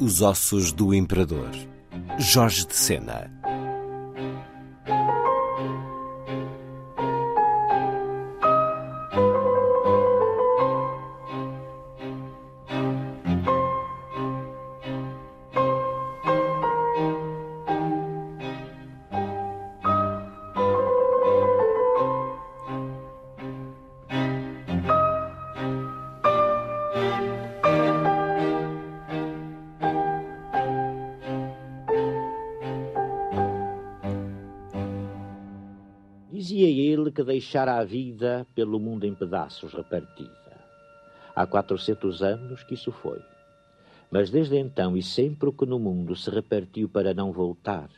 Os ossos do imperador. Jorge de Sena. Dizia ele que deixara a vida pelo mundo em pedaços repartida. Há quatrocentos anos que isso foi. Mas desde então e sempre o que no mundo se repartiu para não voltar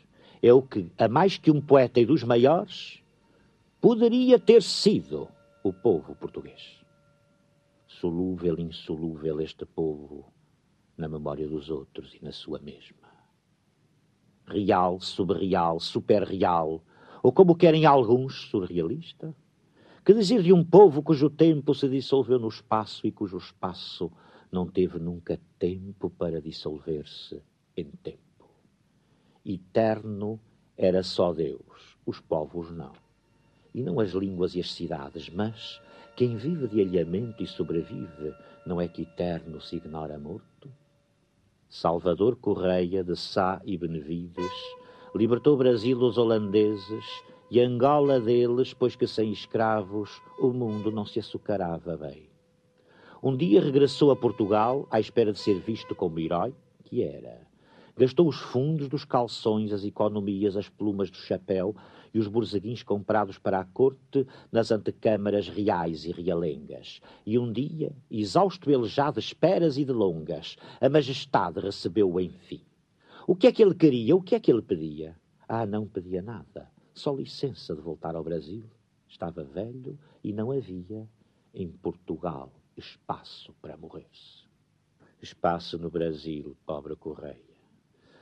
é o que, a mais que um poeta e dos maiores, poderia ter sido o povo português. Solúvel, insolúvel este povo na memória dos outros e na sua mesma. Real, subreal, superreal, ou como querem alguns, surrealista? Que dizer de um povo cujo tempo se dissolveu no espaço e cujo espaço não teve nunca tempo para dissolver-se em tempo? Eterno era só Deus, os povos não. E não as línguas e as cidades, mas quem vive de alhamento e sobrevive, não é que eterno se ignora morto? Salvador Correia de Sá e Benevides libertou Brasil dos holandeses e Angola deles, pois que sem escravos o mundo não se açucarava bem. Um dia regressou a Portugal à espera de ser visto como herói, que era. Gastou os fundos dos calções, as economias, as plumas do chapéu e os borzeguins comprados para a corte nas antecâmaras reais e realengas. E um dia, exausto ele já de esperas e de longas, a majestade recebeu-o enfim. O que é que ele queria? O que é que ele pedia? Ah, não pedia nada. Só licença de voltar ao Brasil. Estava velho e não havia em Portugal espaço para morrer-se. Espaço no Brasil, pobre Correia.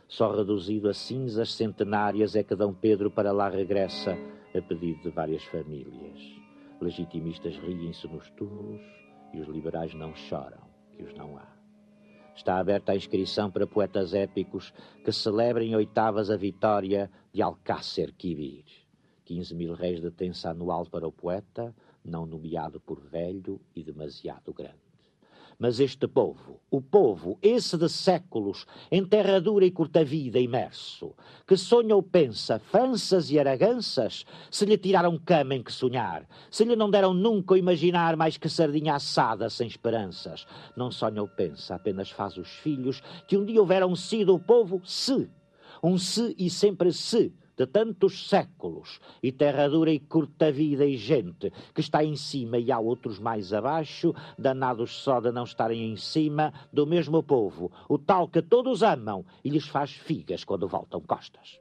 Só reduzido a cinzas centenárias é que Dom Pedro para lá regressa a pedido de várias famílias. Legitimistas riem-se nos túmulos e os liberais não choram, que os não há. Está aberta a inscrição para poetas épicos que celebrem oitavas a vitória de Alcácer Quibir. 15 mil réis de tensa anual para o poeta, não nomeado por velho e demasiado grande. Mas este povo, o povo, esse de séculos, em terra dura e curta vida imerso, que sonha ou pensa fansas e araganças, se lhe tiraram cama em que sonhar, se lhe não deram nunca imaginar mais que sardinha assada sem esperanças, não sonha ou pensa, apenas faz os filhos que um dia houveram sido o povo se, um se e sempre se, de tantos séculos, e terra dura e curta vida e gente, que está em cima e há outros mais abaixo, danados só de não estarem em cima, do mesmo povo, o tal que todos amam e lhes faz figas quando voltam costas.